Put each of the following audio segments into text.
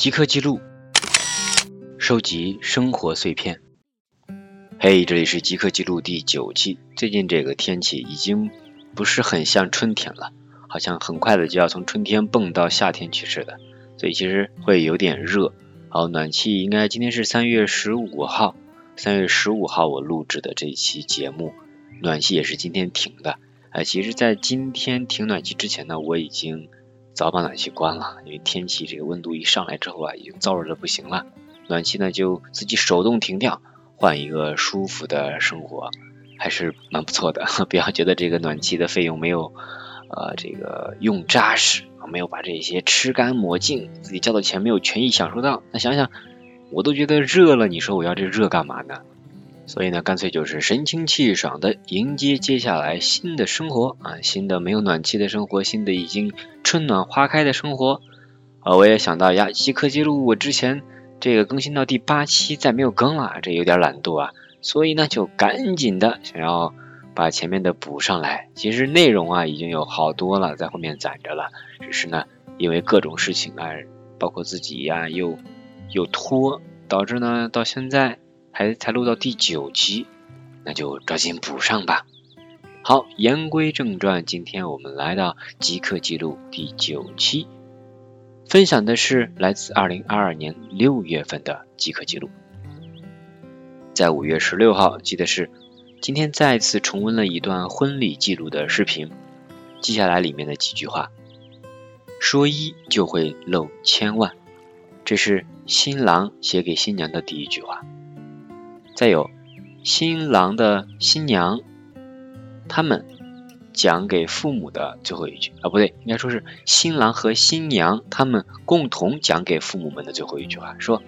即刻记录，收集生活碎片。嘿，这里是即刻记录第九期。最近这个天气已经不是很像春天了，好像很快的就要从春天蹦到夏天去似的，所以其实会有点热。好，暖气应该今天是三月十五号，三月十五号我录制的这一期节目，暖气也是今天停的。哎，其实，在今天停暖气之前呢，我已经。早把暖气关了，因为天气这个温度一上来之后啊，已经燥热的不行了。暖气呢就自己手动停掉，换一个舒服的生活，还是蛮不错的。不要觉得这个暖气的费用没有呃这个用扎实，没有把这些吃干抹净，自己交的钱没有权益享受到。那想想，我都觉得热了，你说我要这热干嘛呢？所以呢，干脆就是神清气爽的迎接接下来新的生活啊，新的没有暖气的生活，新的已经春暖花开的生活啊。我也想到呀，即刻记录我之前这个更新到第八期再没有更了，这有点懒惰啊，所以呢就赶紧的想要把前面的补上来。其实内容啊已经有好多了，在后面攒着了，只是呢因为各种事情啊，包括自己呀又又拖，导致呢到现在。还才录到第九期，那就抓紧补上吧。好，言归正传，今天我们来到即刻记录第九期，分享的是来自二零二二年六月份的即刻记录。在五月十六号，记得是今天再次重温了一段婚礼记录的视频，记下来里面的几句话：说一就会漏千万，这是新郎写给新娘的第一句话。再有，新郎的新娘，他们讲给父母的最后一句啊，不对，应该说是新郎和新娘他们共同讲给父母们的最后一句话，说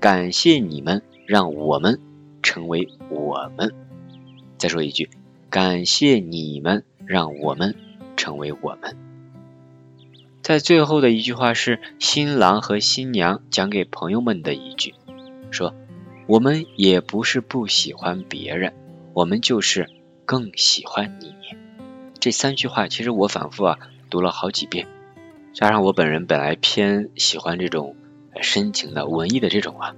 感谢你们让我们成为我们。再说一句，感谢你们让我们成为我们。在最后的一句话是新郎和新娘讲给朋友们的一句，说。我们也不是不喜欢别人，我们就是更喜欢你。这三句话其实我反复啊读了好几遍，加上我本人本来偏喜欢这种深情的文艺的这种啊，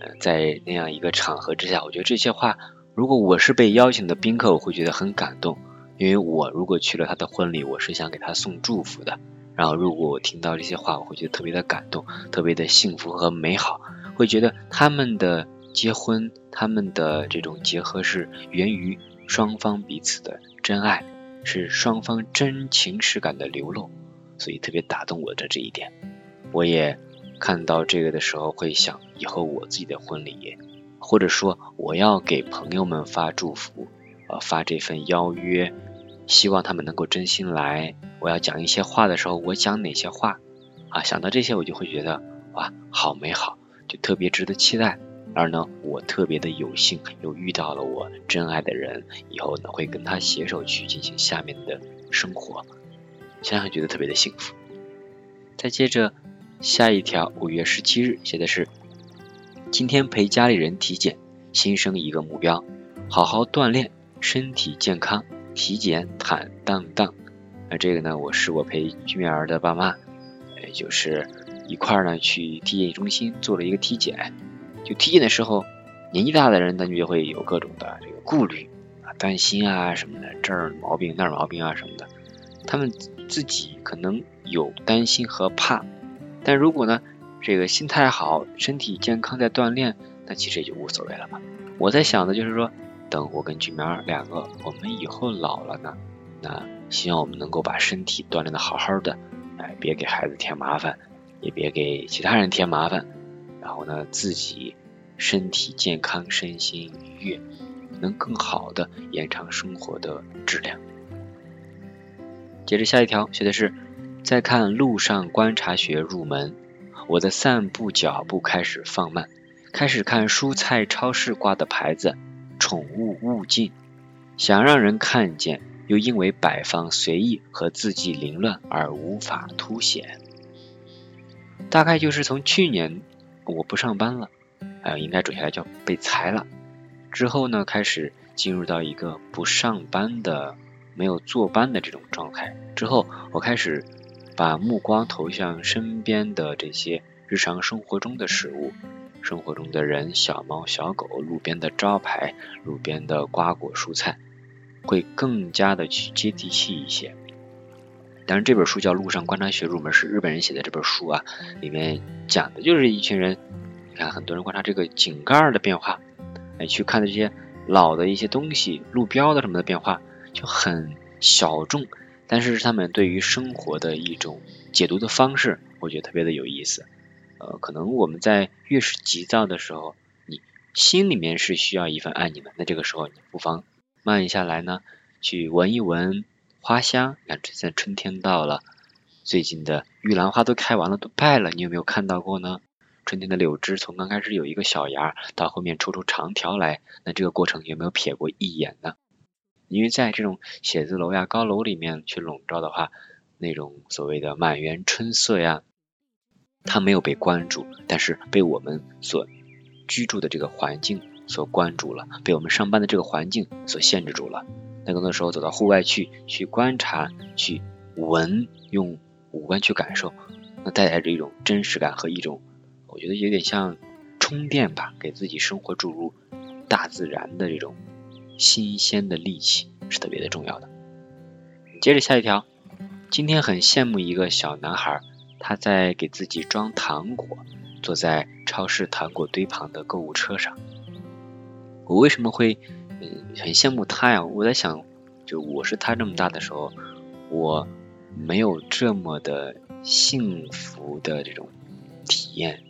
呃在那样一个场合之下，我觉得这些话，如果我是被邀请的宾客，我会觉得很感动，因为我如果去了他的婚礼，我是想给他送祝福的。然后如果我听到这些话，我会觉得特别的感动，特别的幸福和美好，会觉得他们的。结婚，他们的这种结合是源于双方彼此的真爱，是双方真情实感的流露，所以特别打动我的这一点。我也看到这个的时候，会想以后我自己的婚礼，或者说我要给朋友们发祝福，呃，发这份邀约，希望他们能够真心来。我要讲一些话的时候，我讲哪些话啊？想到这些，我就会觉得哇，好美好，就特别值得期待。而呢，我特别的有幸又遇到了我真爱的人，以后呢会跟他携手去进行下面的生活，想想觉得特别的幸福。再接着下一条，五月十七日写的是今天陪家里人体检，新生一个目标，好好锻炼，身体健康，体检坦荡荡。那这个呢，我是我陪居民儿的爸妈，也就是一块儿呢去体检中心做了一个体检。就体检的时候，年纪大的人，他就会有各种的这个顾虑啊、担心啊什么的，这儿毛病那儿毛病啊什么的，他们自己可能有担心和怕，但如果呢，这个心态好，身体健康在锻炼，那其实也就无所谓了嘛。我在想的就是说，等我跟俊苗两个，我们以后老了呢，那希望我们能够把身体锻炼的好好的，哎，别给孩子添麻烦，也别给其他人添麻烦。然后呢，自己身体健康，身心愉悦，能更好的延长生活的质量。接着下一条写的是，再看路上观察学入门，我的散步脚步开始放慢，开始看蔬菜超市挂的牌子，宠物勿进，想让人看见，又因为摆放随意和字迹凌乱而无法凸显。大概就是从去年。我不上班了，哎，应该准确来叫被裁了。之后呢，开始进入到一个不上班的、没有坐班的这种状态。之后，我开始把目光投向身边的这些日常生活中的事物，生活中的人，小猫小狗，路边的招牌，路边的瓜果蔬菜，会更加的去接地气一些。当然，这本书叫《路上观察学入门》，是日本人写的这本书啊，里面讲的就是一群人，你看很多人观察这个井盖的变化，哎，去看这些老的一些东西，路标的什么的变化，就很小众，但是是他们对于生活的一种解读的方式，我觉得特别的有意思。呃，可能我们在越是急躁的时候，你心里面是需要一份安宁的，那这个时候你不妨慢下来呢，去闻一闻。花香，看现在春天到了，最近的玉兰花都开完了，都败了。你有没有看到过呢？春天的柳枝从刚开始有一个小芽，到后面抽出长条来，那这个过程有没有瞥过一眼呢？因为在这种写字楼呀、高楼里面去笼罩的话，那种所谓的满园春色呀，它没有被关注，但是被我们所居住的这个环境所关注了，被我们上班的这个环境所限制住了。在更多时候走到户外去，去观察，去闻，用五官去感受，那带来着一种真实感和一种，我觉得有点像充电吧，给自己生活注入大自然的这种新鲜的力气，是特别的重要的。接着下一条，今天很羡慕一个小男孩，他在给自己装糖果，坐在超市糖果堆旁的购物车上。我为什么会？很羡慕他呀！我在想，就我是他这么大的时候，我没有这么的幸福的这种体验，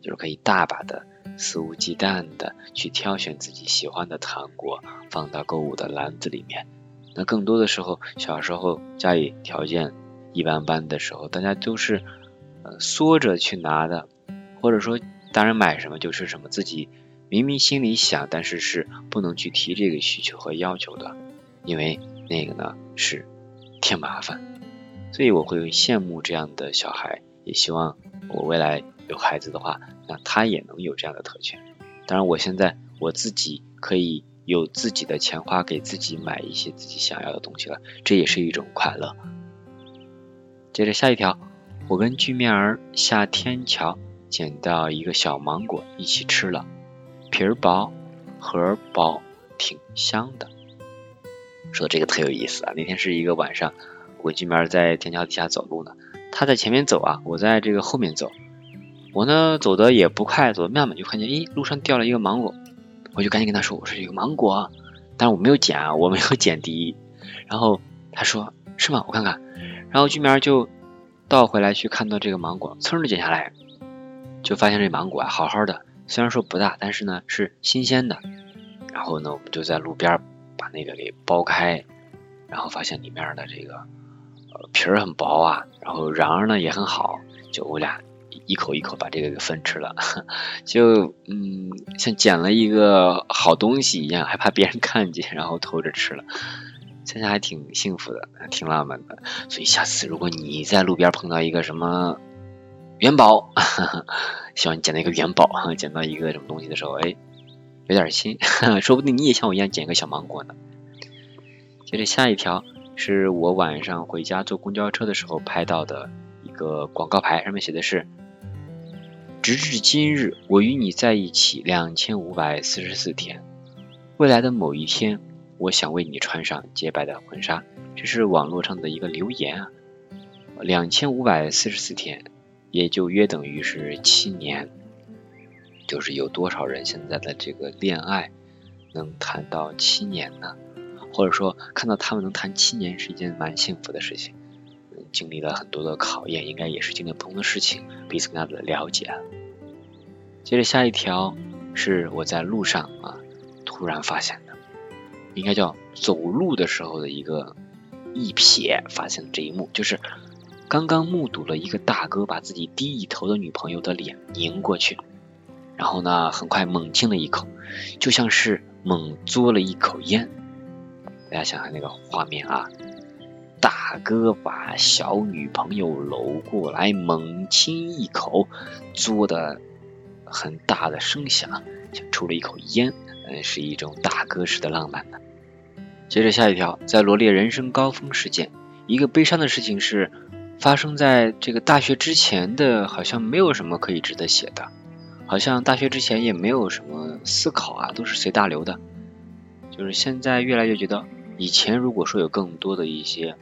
就是可以大把的肆无忌惮的去挑选自己喜欢的糖果，放到购物的篮子里面。那更多的时候，小时候家里条件一般般的时候，大家都是呃缩着去拿的，或者说大人买什么就是什么，自己。明明心里想，但是是不能去提这个需求和要求的，因为那个呢是添麻烦，所以我会羡慕这样的小孩，也希望我未来有孩子的话，那他也能有这样的特权。当然，我现在我自己可以有自己的钱花，给自己买一些自己想要的东西了，这也是一种快乐。接着下一条，我跟巨面儿下天桥捡到一个小芒果，一起吃了。皮儿薄，核薄，挺香的。说这个特有意思啊！那天是一个晚上，我跟面在天桥底下走路呢，他在前面走啊，我在这个后面走。我呢走的也不快，走的慢慢就看见，咦，路上掉了一个芒果，我就赶紧跟他说，我说有芒果，但是我没有捡啊，我没有捡第一。然后他说是吗？我看看。然后居面就倒回来去看到这个芒果，噌的捡下来，就发现这芒果啊好好的。虽然说不大，但是呢是新鲜的。然后呢，我们就在路边把那个给剥开，然后发现里面的这个呃皮儿很薄啊，然后瓤儿呢也很好，就我俩一口一口把这个给分吃了，就嗯像捡了一个好东西一样，还怕别人看见，然后偷着吃了，想想还挺幸福的，挺浪漫的。所以下次如果你在路边碰到一个什么元宝，希望你捡到一个元宝哈，捡到一个什么东西的时候，哎，有点心，说不定你也像我一样捡一个小芒果呢。接着下一条是我晚上回家坐公交车的时候拍到的一个广告牌，上面写的是：直至今日，我与你在一起两千五百四十四天，未来的某一天，我想为你穿上洁白的婚纱。这是网络上的一个留言啊，两千五百四十四天。也就约等于是七年，就是有多少人现在的这个恋爱能谈到七年呢？或者说看到他们能谈七年是一件蛮幸福的事情。经历了很多的考验，应该也是经历不同的事情，彼此更加的了解。接着下一条是我在路上啊突然发现的，应该叫走路的时候的一个一瞥发现的这一幕，就是。刚刚目睹了一个大哥把自己低一头的女朋友的脸拧过去，然后呢，很快猛亲了一口，就像是猛嘬了一口烟。大家想想那个画面啊，大哥把小女朋友搂过来猛亲一口，嘬的很大的声响，像抽了一口烟，嗯，是一种大哥式的浪漫呢。接着下一条，在罗列人生高峰事件，一个悲伤的事情是。发生在这个大学之前的，好像没有什么可以值得写的，好像大学之前也没有什么思考啊，都是随大流的。就是现在越来越觉得，以前如果说有更多的一些，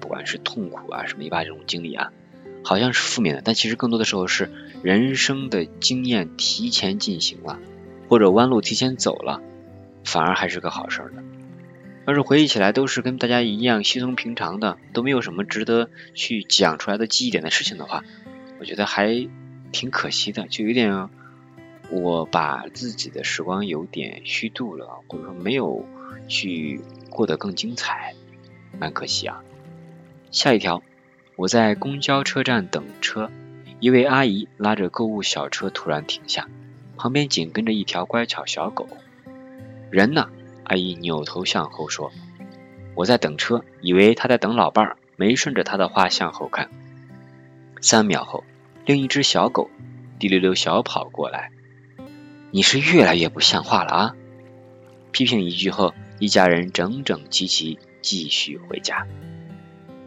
不管是痛苦啊什么一把这种经历啊，好像是负面的，但其实更多的时候是人生的经验提前进行了，或者弯路提前走了，反而还是个好事儿的。要是回忆起来都是跟大家一样稀松平常的，都没有什么值得去讲出来的记忆点的事情的话，我觉得还挺可惜的，就有点我把自己的时光有点虚度了，或者说没有去过得更精彩，蛮可惜啊。下一条，我在公交车站等车，一位阿姨拉着购物小车突然停下，旁边紧跟着一条乖巧小狗，人呢？阿姨扭头向后说：“我在等车，以为他在等老伴儿，没顺着他的话向后看。三秒后，另一只小狗滴溜溜小跑过来。你是越来越不像话了啊！”批评一句后，一家人整整齐齐继续回家。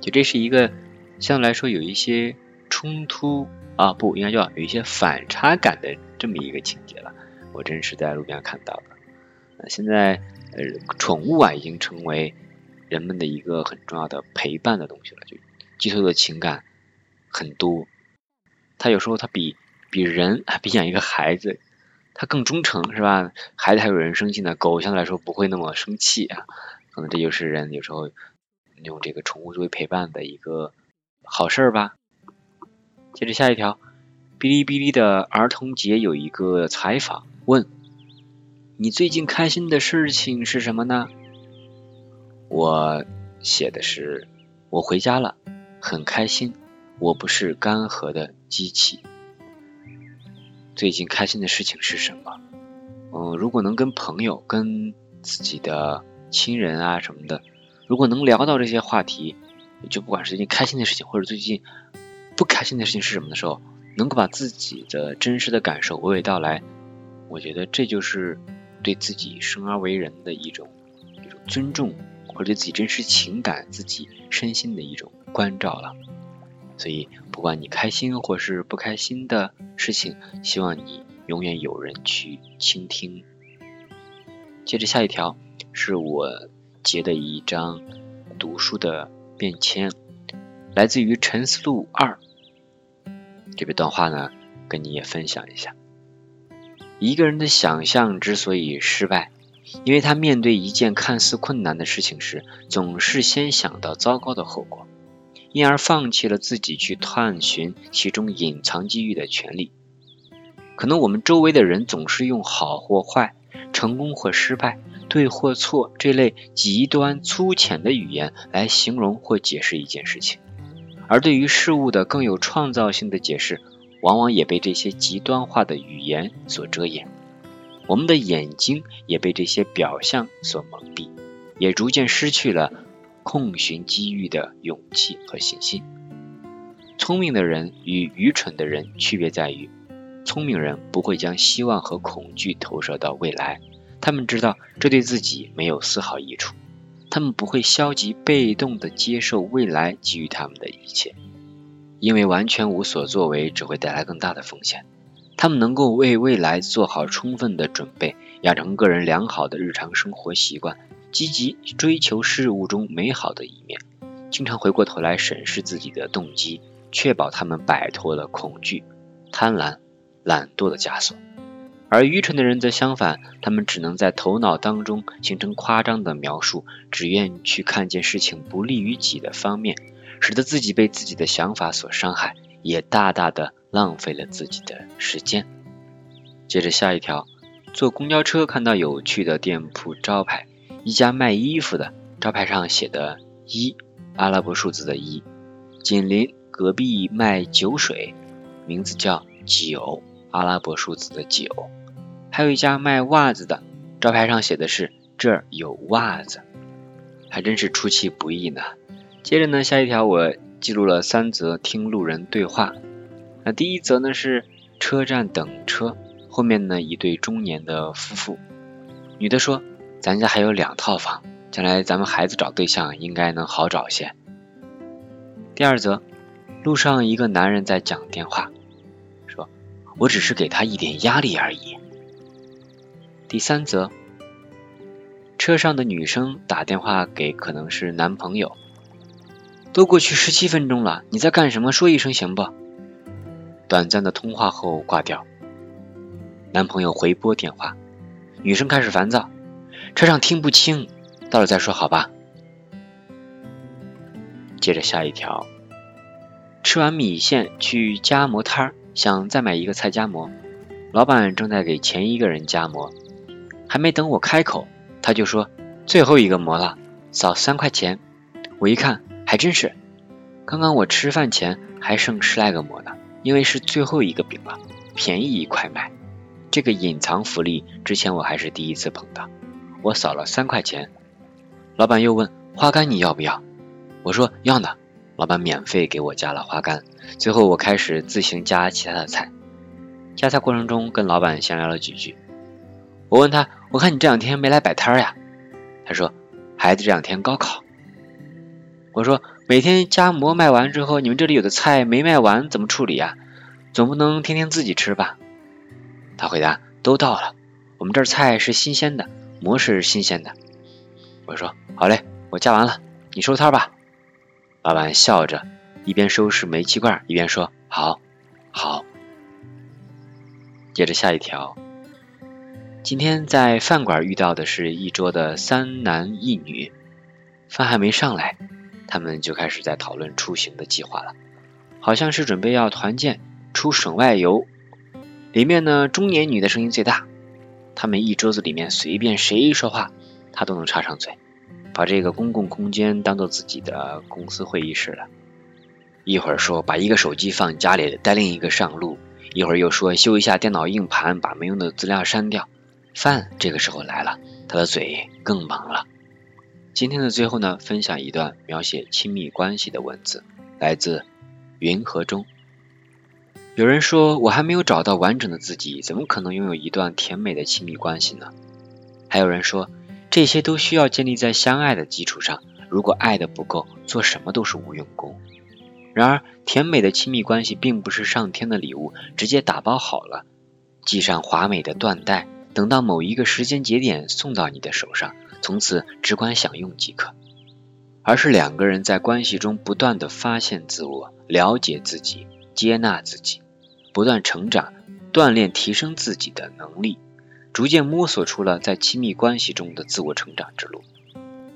就这是一个相对来说有一些冲突啊，不应该叫有一些反差感的这么一个情节了。我真是在路边看到的。现在。呃，宠物啊，已经成为人们的一个很重要的陪伴的东西了，就寄托的情感很多。它有时候它比比人还 比养一个孩子，它更忠诚，是吧？孩子还有人生气呢，狗相对来说不会那么生气啊。可能这就是人有时候用这个宠物作为陪伴的一个好事儿吧。接着下一条，哔哩哔哩的儿童节有一个采访问。你最近开心的事情是什么呢？我写的是我回家了，很开心。我不是干涸的机器。最近开心的事情是什么？嗯，如果能跟朋友、跟自己的亲人啊什么的，如果能聊到这些话题，就不管是最近开心的事情，或者最近不开心的事情是什么的时候，能够把自己的真实的感受娓娓道来，我觉得这就是。对自己生而为人的一种一种尊重，或者对自己真实情感、自己身心的一种关照了。所以，不管你开心或是不开心的事情，希望你永远有人去倾听。接着下一条是我截的一张读书的便签，来自于《沉思录二》这个段话呢，跟你也分享一下。一个人的想象之所以失败，因为他面对一件看似困难的事情时，总是先想到糟糕的后果，因而放弃了自己去探寻其中隐藏机遇的权利。可能我们周围的人总是用好或坏、成功或失败、对或错这类极端粗浅的语言来形容或解释一件事情，而对于事物的更有创造性的解释。往往也被这些极端化的语言所遮掩，我们的眼睛也被这些表象所蒙蔽，也逐渐失去了空寻机遇的勇气和信心。聪明的人与愚蠢的人区别在于，聪明人不会将希望和恐惧投射到未来，他们知道这对自己没有丝毫益处，他们不会消极被动地接受未来给予他们的一切。因为完全无所作为只会带来更大的风险。他们能够为未来做好充分的准备，养成个人良好的日常生活习惯，积极追求事物中美好的一面，经常回过头来审视自己的动机，确保他们摆脱了恐惧、贪婪、懒惰的枷锁。而愚蠢的人则相反，他们只能在头脑当中形成夸张的描述，只愿去看见事情不利于己的方面。使得自己被自己的想法所伤害，也大大的浪费了自己的时间。接着下一条，坐公交车看到有趣的店铺招牌，一家卖衣服的，招牌上写的“一”阿拉伯数字的“一”。紧邻隔壁卖酒水，名字叫“酒”阿拉伯数字的“酒”。还有一家卖袜子的，招牌上写的是“这儿有袜子”，还真是出其不意呢。接着呢，下一条我记录了三则听路人对话。那第一则呢是车站等车，后面呢一对中年的夫妇，女的说：“咱家还有两套房，将来咱们孩子找对象应该能好找些。”第二则路上一个男人在讲电话，说：“我只是给他一点压力而已。”第三则，车上的女生打电话给可能是男朋友，都过去十七分钟了，你在干什么？说一声行不？短暂的通话后挂掉，男朋友回拨电话，女生开始烦躁，车上听不清，到了再说好吧。接着下一条，吃完米线去夹馍摊儿，想再买一个菜夹馍，老板正在给前一个人夹馍，还没等我开口，他就说最后一个馍了，少三块钱。我一看还真是，刚刚我吃饭前还剩十来个馍呢，因为是最后一个饼了，便宜一块卖。这个隐藏福利之前我还是第一次碰到，我扫了三块钱，老板又问花干你要不要？我说要呢，老板免费给我加了花干。最后我开始自行加其他的菜，加菜过程中跟老板闲聊了几句。我问他，我看你这两天没来摆摊呀？他说孩子这两天高考。我说每天加馍卖完之后，你们这里有的菜没卖完怎么处理呀？总不能天天自己吃吧？他回答都到了，我们这儿菜是新鲜的，馍是新鲜的。我说好嘞，我加完了，你收摊吧。老板笑着，一边收拾煤气罐，一边说：“好，好。”接着下一条，今天在饭馆遇到的是一桌的三男一女，饭还没上来，他们就开始在讨论出行的计划了，好像是准备要团建出省外游。里面呢，中年女的声音最大，他们一桌子里面随便谁一说话，她都能插上嘴。把这个公共空间当做自己的公司会议室了，一会儿说把一个手机放家里带另一个上路，一会儿又说修一下电脑硬盘，把没用的资料删掉。饭这个时候来了，他的嘴更忙了。今天的最后呢，分享一段描写亲密关系的文字，来自云和中。有人说我还没有找到完整的自己，怎么可能拥有一段甜美的亲密关系呢？还有人说。这些都需要建立在相爱的基础上。如果爱的不够，做什么都是无用功。然而，甜美的亲密关系并不是上天的礼物，直接打包好了，系上华美的缎带，等到某一个时间节点送到你的手上，从此只管享用即可。而是两个人在关系中不断的发现自我、了解自己、接纳自己，不断成长、锻炼、提升自己的能力。逐渐摸索出了在亲密关系中的自我成长之路。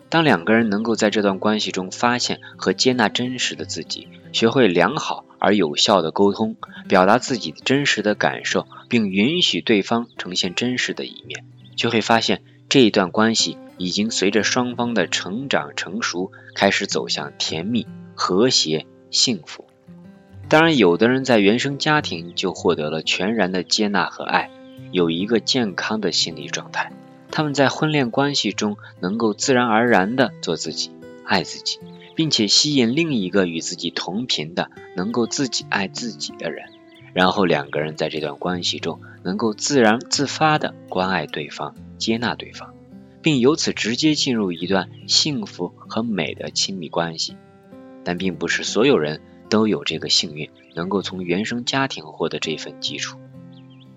当两个人能够在这段关系中发现和接纳真实的自己，学会良好而有效的沟通，表达自己真实的感受，并允许对方呈现真实的一面，就会发现这一段关系已经随着双方的成长成熟，开始走向甜蜜、和谐、幸福。当然，有的人在原生家庭就获得了全然的接纳和爱。有一个健康的心理状态，他们在婚恋关系中能够自然而然的做自己，爱自己，并且吸引另一个与自己同频的能够自己爱自己的人，然后两个人在这段关系中能够自然自发的关爱对方，接纳对方，并由此直接进入一段幸福和美的亲密关系。但并不是所有人都有这个幸运，能够从原生家庭获得这份基础。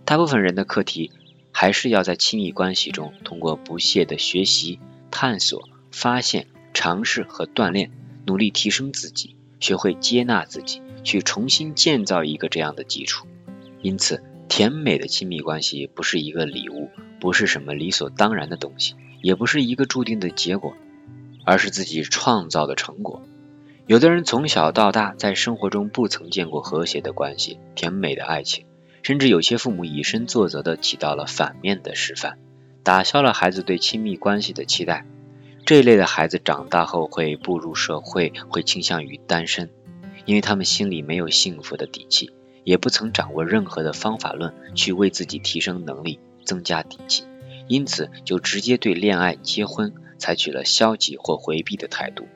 大部分人的课题还是要在亲密关系中，通过不懈的学习、探索、发现、尝试和锻炼，努力提升自己，学会接纳自己，去重新建造一个这样的基础。因此，甜美的亲密关系不是一个礼物，不是什么理所当然的东西，也不是一个注定的结果，而是自己创造的成果。有的人从小到大在生活中不曾见过和谐的关系、甜美的爱情。甚至有些父母以身作则的起到了反面的示范，打消了孩子对亲密关系的期待。这一类的孩子长大后会步入社会，会倾向于单身，因为他们心里没有幸福的底气，也不曾掌握任何的方法论去为自己提升能力、增加底气，因此就直接对恋爱、结婚采取了消极或回避的态度。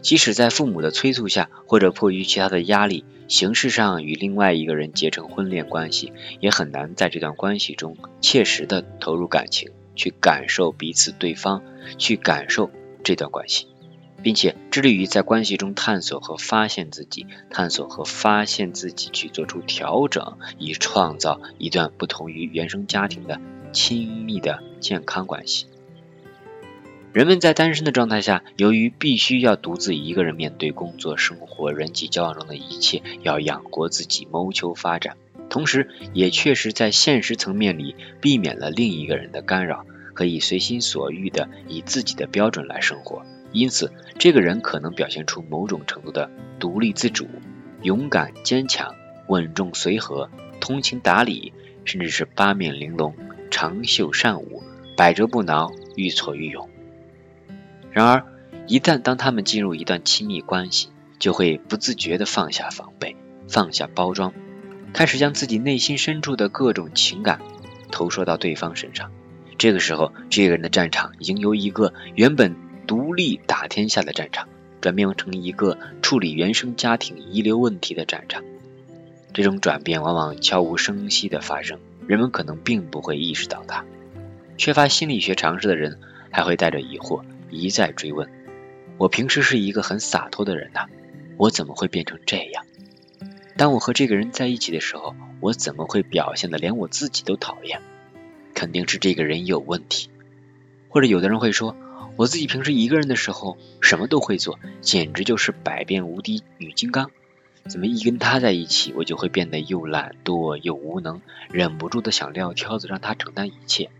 即使在父母的催促下，或者迫于其他的压力。形式上与另外一个人结成婚恋关系，也很难在这段关系中切实的投入感情，去感受彼此对方，去感受这段关系。并且致力于在关系中探索和发现自己，探索和发现自己，去做出调整，以创造一段不同于原生家庭的亲密的健康关系。人们在单身的状态下，由于必须要独自一个人面对工作、生活、人际交往中的一切，要养活自己，谋求发展，同时也确实在现实层面里避免了另一个人的干扰，可以随心所欲的以自己的标准来生活。因此，这个人可能表现出某种程度的独立自主、勇敢坚强、稳重随和、通情达理，甚至是八面玲珑、长袖善舞、百折不挠、愈挫愈勇。然而，一旦当他们进入一段亲密关系，就会不自觉地放下防备，放下包装，开始将自己内心深处的各种情感投射到对方身上。这个时候，这个人的战场已经由一个原本独立打天下的战场，转变成一个处理原生家庭遗留问题的战场。这种转变往往悄无声息地发生，人们可能并不会意识到它。缺乏心理学常识的人还会带着疑惑。一再追问，我平时是一个很洒脱的人呐，我怎么会变成这样？当我和这个人在一起的时候，我怎么会表现的连我自己都讨厌？肯定是这个人有问题。或者有的人会说，我自己平时一个人的时候什么都会做，简直就是百变无敌女金刚，怎么一跟他在一起，我就会变得又懒惰又无能，忍不住的想撂挑子让他承担一切？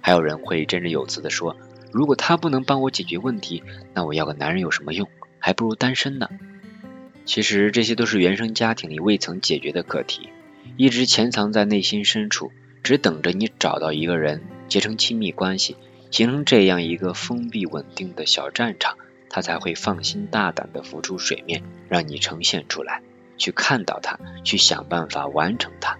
还有人会振振有词的说。如果他不能帮我解决问题，那我要个男人有什么用？还不如单身呢。其实这些都是原生家庭里未曾解决的课题，一直潜藏在内心深处，只等着你找到一个人，结成亲密关系，形成这样一个封闭稳定的小战场，他才会放心大胆的浮出水面，让你呈现出来，去看到他，去想办法完成它。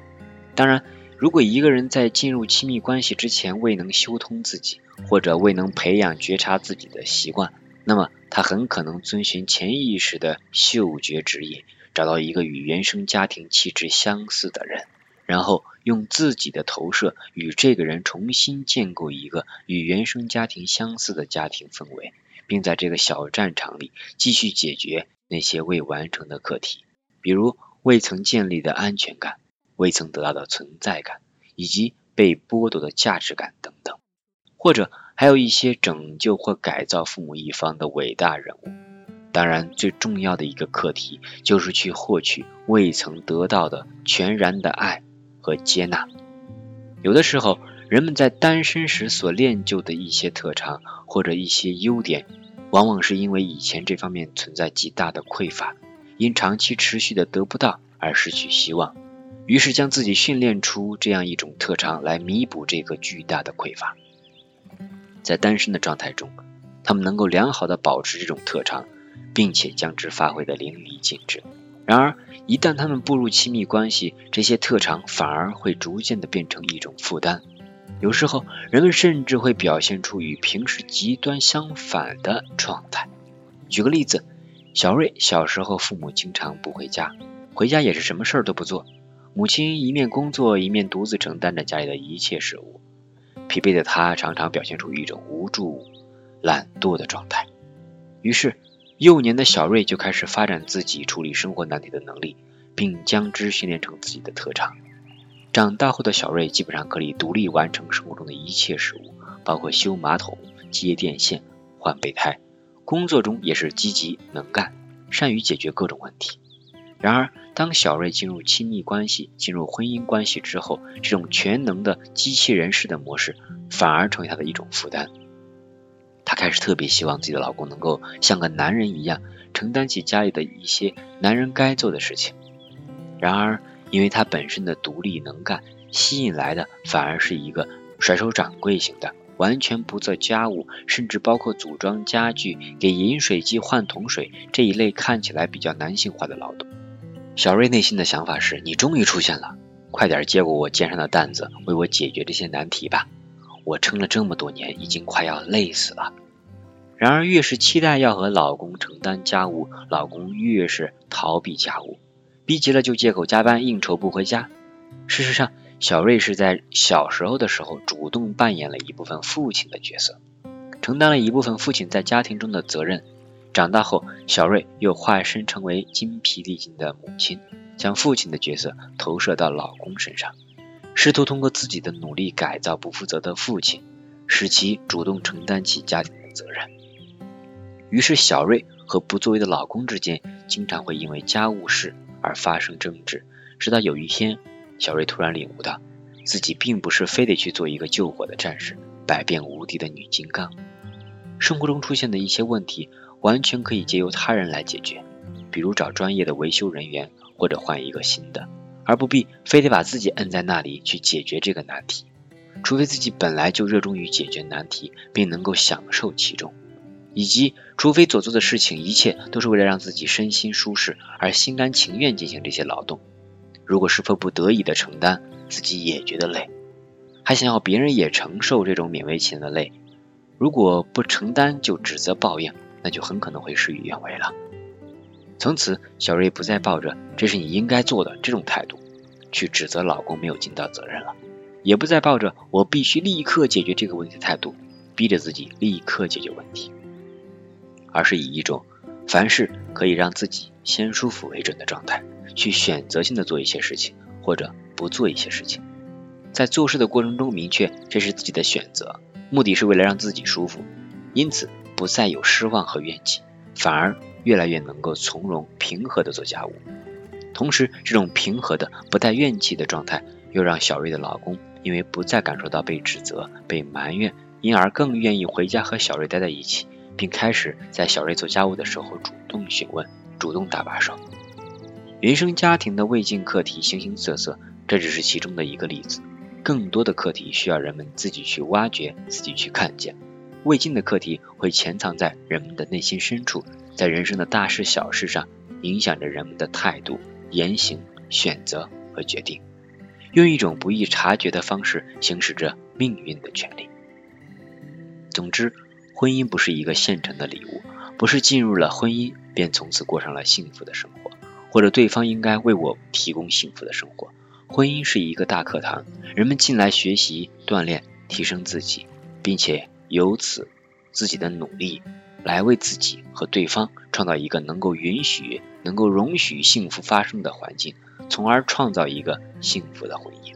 当然。如果一个人在进入亲密关系之前未能修通自己，或者未能培养觉察自己的习惯，那么他很可能遵循潜意识的嗅觉指引，找到一个与原生家庭气质相似的人，然后用自己的投射与这个人重新建构一个与原生家庭相似的家庭氛围，并在这个小战场里继续解决那些未完成的课题，比如未曾建立的安全感。未曾得到的存在感，以及被剥夺的价值感等等，或者还有一些拯救或改造父母一方的伟大人物。当然，最重要的一个课题就是去获取未曾得到的全然的爱和接纳。有的时候，人们在单身时所练就的一些特长或者一些优点，往往是因为以前这方面存在极大的匮乏，因长期持续的得不到而失去希望。于是将自己训练出这样一种特长来弥补这个巨大的匮乏。在单身的状态中，他们能够良好的保持这种特长，并且将之发挥的淋漓尽致。然而，一旦他们步入亲密关系，这些特长反而会逐渐的变成一种负担。有时候，人们甚至会表现出与平时极端相反的状态。举个例子，小瑞小时候父母经常不回家，回家也是什么事儿都不做。母亲一面工作，一面独自承担着家里的一切事务，疲惫的她常常表现出一种无助、懒惰的状态。于是，幼年的小瑞就开始发展自己处理生活难题的能力，并将之训练成自己的特长。长大后的小瑞基本上可以独立完成生活中的一切事务，包括修马桶、接电线、换备胎。工作中也是积极能干，善于解决各种问题。然而，当小瑞进入亲密关系、进入婚姻关系之后，这种全能的机器人式的模式反而成为他的一种负担。她开始特别希望自己的老公能够像个男人一样，承担起家里的一些男人该做的事情。然而，因为他本身的独立能干，吸引来的反而是一个甩手掌柜型的，完全不做家务，甚至包括组装家具、给饮水机换桶水这一类看起来比较男性化的劳动。小瑞内心的想法是：你终于出现了，快点接过我肩上的担子，为我解决这些难题吧。我撑了这么多年，已经快要累死了。然而，越是期待要和老公承担家务，老公越是逃避家务，逼急了就借口加班应酬不回家。事实上，小瑞是在小时候的时候主动扮演了一部分父亲的角色。承担了一部分父亲在家庭中的责任。长大后，小瑞又化身成为精疲力尽的母亲，将父亲的角色投射到老公身上，试图通过自己的努力改造不负责的父亲，使其主动承担起家庭的责任。于是，小瑞和不作为的老公之间经常会因为家务事而发生争执，直到有一天，小瑞突然领悟到，自己并不是非得去做一个救火的战士，百变无敌的女金刚。生活中出现的一些问题，完全可以借由他人来解决，比如找专业的维修人员，或者换一个新的，而不必非得把自己摁在那里去解决这个难题。除非自己本来就热衷于解决难题，并能够享受其中。以及，除非所做的事情一切都是为了让自己身心舒适而心甘情愿进行这些劳动。如果是迫不得已的承担，自己也觉得累，还想要别人也承受这种勉为其难的累，如果不承担就指责抱怨，那就很可能会事与愿违了。从此，小瑞不再抱着“这是你应该做的”这种态度去指责老公没有尽到责任了，也不再抱着“我必须立刻解决这个问题”的态度，逼着自己立刻解决问题。而是以一种凡事可以让自己先舒服为准的状态，去选择性的做一些事情，或者不做一些事情。在做事的过程中，明确这是自己的选择，目的是为了让自己舒服，因此不再有失望和怨气，反而越来越能够从容平和的做家务。同时，这种平和的不带怨气的状态，又让小瑞的老公因为不再感受到被指责、被埋怨，因而更愿意回家和小瑞待在一起。并开始在小瑞做家务的时候主动询问、主动搭把手。原生家庭的未尽课题形形色色，这只是其中的一个例子。更多的课题需要人们自己去挖掘、自己去看见。未尽的课题会潜藏在人们的内心深处，在人生的大事小事上影响着人们的态度、言行、选择和决定，用一种不易察觉的方式行使着命运的权利。总之。婚姻不是一个现成的礼物，不是进入了婚姻便从此过上了幸福的生活，或者对方应该为我提供幸福的生活。婚姻是一个大课堂，人们进来学习、锻炼、提升自己，并且由此自己的努力来为自己和对方创造一个能够允许、能够容许幸福发生的环境，从而创造一个幸福的婚姻。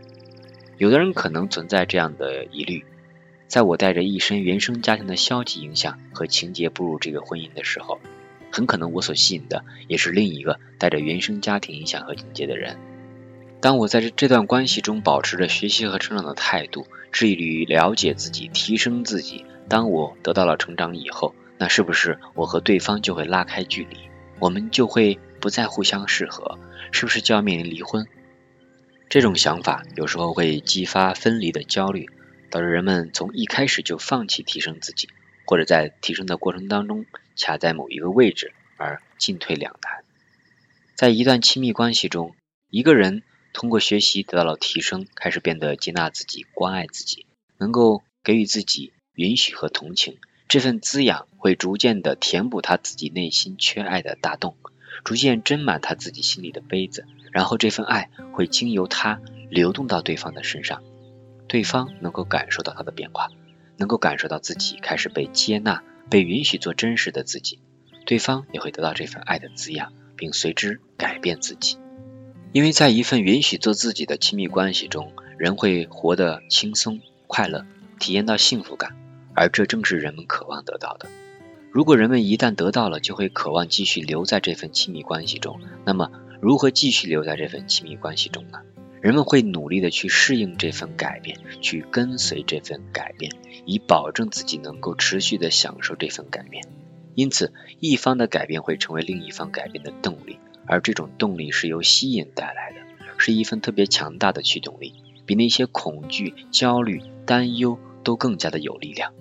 有的人可能存在这样的疑虑。在我带着一身原生家庭的消极影响和情节步入这个婚姻的时候，很可能我所吸引的也是另一个带着原生家庭影响和情节的人。当我在这这段关系中保持着学习和成长的态度，致力于了解自己、提升自己，当我得到了成长以后，那是不是我和对方就会拉开距离？我们就会不再互相适合？是不是就要面临离婚？这种想法有时候会激发分离的焦虑。导致人们从一开始就放弃提升自己，或者在提升的过程当中卡在某一个位置而进退两难。在一段亲密关系中，一个人通过学习得到了提升，开始变得接纳自己、关爱自己，能够给予自己允许和同情。这份滋养会逐渐的填补他自己内心缺爱的大洞，逐渐斟满他自己心里的杯子，然后这份爱会经由他流动到对方的身上。对方能够感受到他的变化，能够感受到自己开始被接纳、被允许做真实的自己，对方也会得到这份爱的滋养，并随之改变自己。因为在一份允许做自己的亲密关系中，人会活得轻松、快乐，体验到幸福感，而这正是人们渴望得到的。如果人们一旦得到了，就会渴望继续留在这份亲密关系中，那么如何继续留在这份亲密关系中呢？人们会努力的去适应这份改变，去跟随这份改变，以保证自己能够持续的享受这份改变。因此，一方的改变会成为另一方改变的动力，而这种动力是由吸引带来的，是一份特别强大的驱动力，比那些恐惧、焦虑、担忧都更加的有力量。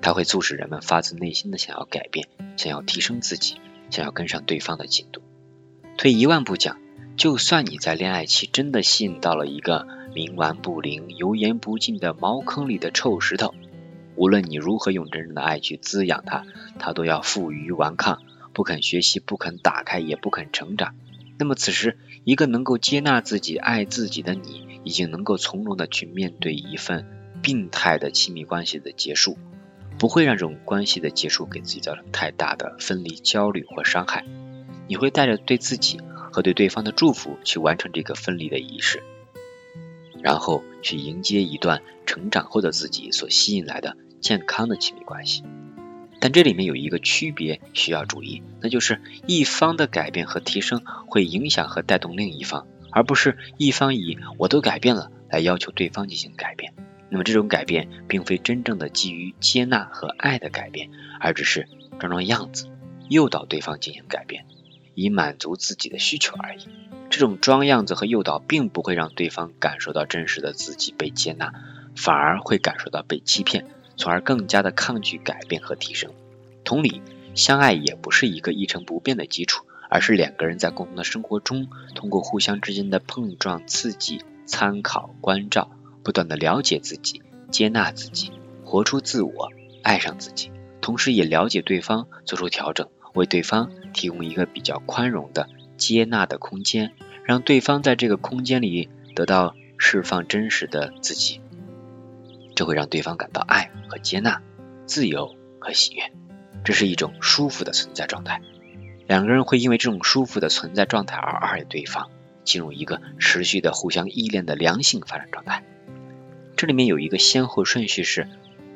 它会促使人们发自内心的想要改变，想要提升自己，想要跟上对方的进度。退一万步讲。就算你在恋爱期真的吸引到了一个冥顽不灵、油盐不进的茅坑里的臭石头，无论你如何用真正的爱去滋养它，它都要负隅顽抗，不肯学习，不肯打开，也不肯成长。那么此时，一个能够接纳自己、爱自己的你，已经能够从容的去面对一份病态的亲密关系的结束，不会让这种关系的结束给自己造成太大的分离焦虑或伤害。你会带着对自己和对对方的祝福去完成这个分离的仪式，然后去迎接一段成长后的自己所吸引来的健康的亲密关系。但这里面有一个区别需要注意，那就是一方的改变和提升会影响和带动另一方，而不是一方以我都改变了来要求对方进行改变。那么这种改变并非真正的基于接纳和爱的改变，而只是装装样子，诱导对方进行改变，以满足自己的需求而已。这种装样子和诱导并不会让对方感受到真实的自己被接纳，反而会感受到被欺骗，从而更加的抗拒改变和提升。同理，相爱也不是一个一成不变的基础，而是两个人在共同的生活中，通过互相之间的碰撞、刺激、参考、关照。不断的了解自己，接纳自己，活出自我，爱上自己，同时也了解对方，做出调整，为对方提供一个比较宽容的、接纳的空间，让对方在这个空间里得到释放真实的自己，这会让对方感到爱和接纳，自由和喜悦，这是一种舒服的存在状态。两个人会因为这种舒服的存在状态而爱对方，进入一个持续的互相依恋的良性发展状态。这里面有一个先后顺序，是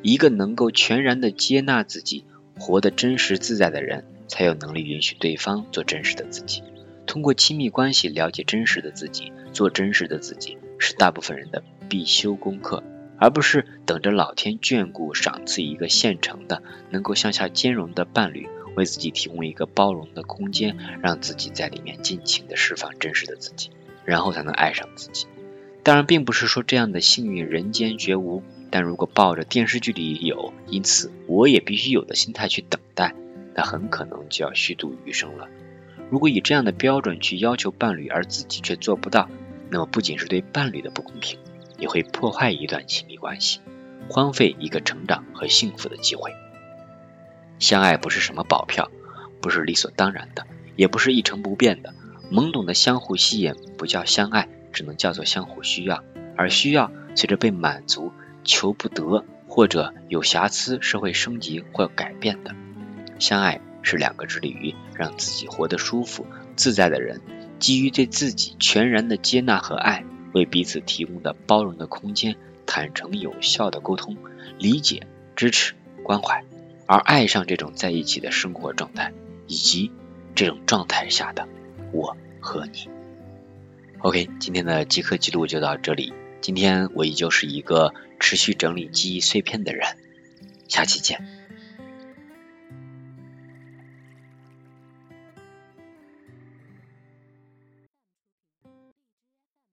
一个能够全然的接纳自己、活得真实自在的人，才有能力允许对方做真实的自己。通过亲密关系了解真实的自己，做真实的自己，是大部分人的必修功课，而不是等着老天眷顾赏赐一个现成的、能够向下兼容的伴侣，为自己提供一个包容的空间，让自己在里面尽情的释放真实的自己，然后才能爱上自己。当然，并不是说这样的幸运人间绝无，但如果抱着电视剧里有，因此我也必须有的心态去等待，那很可能就要虚度余生了。如果以这样的标准去要求伴侣，而自己却做不到，那么不仅是对伴侣的不公平，也会破坏一段亲密关系，荒废一个成长和幸福的机会。相爱不是什么保票，不是理所当然的，也不是一成不变的，懵懂的相互吸引不叫相爱。只能叫做相互需要，而需要随着被满足、求不得或者有瑕疵是会升级或改变的。相爱是两个致力于让自己活得舒服自在的人，基于对自己全然的接纳和爱，为彼此提供的包容的空间，坦诚有效的沟通、理解、支持、关怀，而爱上这种在一起的生活状态，以及这种状态下的我和你。OK，今天的即刻记录就到这里。今天我依旧是一个持续整理记忆碎片的人，下期见。